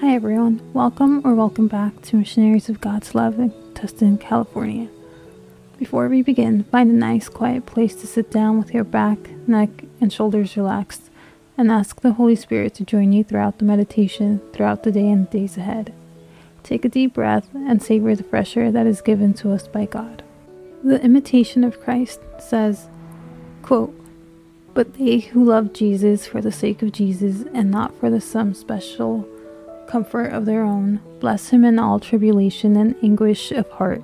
Hi, everyone. Welcome or welcome back to Missionaries of God's Love in Tustin, California. Before we begin, find a nice, quiet place to sit down with your back, neck, and shoulders relaxed, and ask the Holy Spirit to join you throughout the meditation, throughout the day and the days ahead. Take a deep breath and savor the fresh air that is given to us by God. The Imitation of Christ says, quote, But they who love Jesus for the sake of Jesus and not for the some special comfort of their own, bless him in all tribulation and anguish of heart,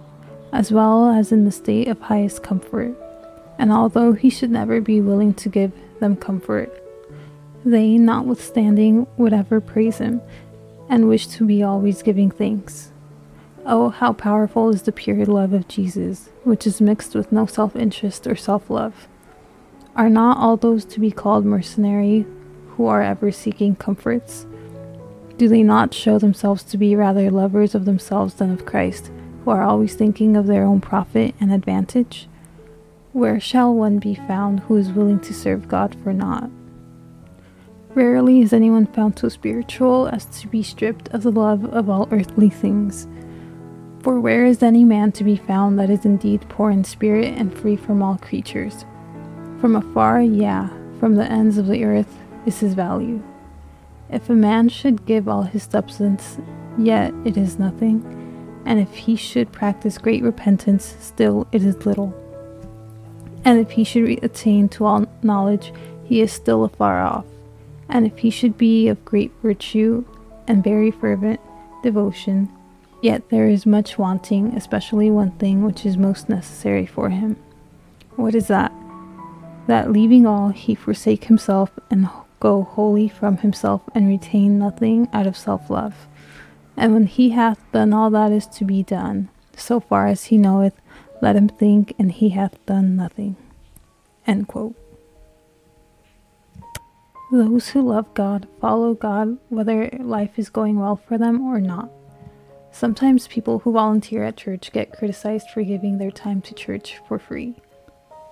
as well as in the state of highest comfort. And although he should never be willing to give them comfort, they, notwithstanding, would ever praise him, and wish to be always giving thanks. Oh, how powerful is the pure love of Jesus, which is mixed with no self interest or self love. Are not all those to be called mercenary who are ever seeking comforts? Do they not show themselves to be rather lovers of themselves than of Christ, who are always thinking of their own profit and advantage? Where shall one be found who is willing to serve God for naught? Rarely is anyone found so spiritual as to be stripped of the love of all earthly things. For where is any man to be found that is indeed poor in spirit and free from all creatures? From afar, yeah, from the ends of the earth is his value. If a man should give all his substance, yet it is nothing, and if he should practice great repentance, still it is little. And if he should attain to all knowledge, he is still afar off. And if he should be of great virtue and very fervent devotion, yet there is much wanting, especially one thing which is most necessary for him. What is that? That leaving all, he forsake himself and go wholly from himself and retain nothing out of self love. And when he hath done all that is to be done, so far as he knoweth, let him think, and he hath done nothing. End quote. Those who love God follow God whether life is going well for them or not. Sometimes people who volunteer at church get criticized for giving their time to church for free.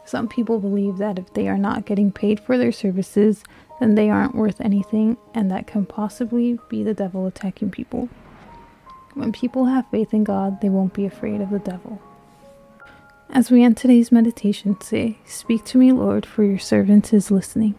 Some people believe that if they are not getting paid for their services, then they aren't worth anything, and that can possibly be the devil attacking people. When people have faith in God, they won't be afraid of the devil. As we end today's meditation, say, Speak to me, Lord, for your servant is listening.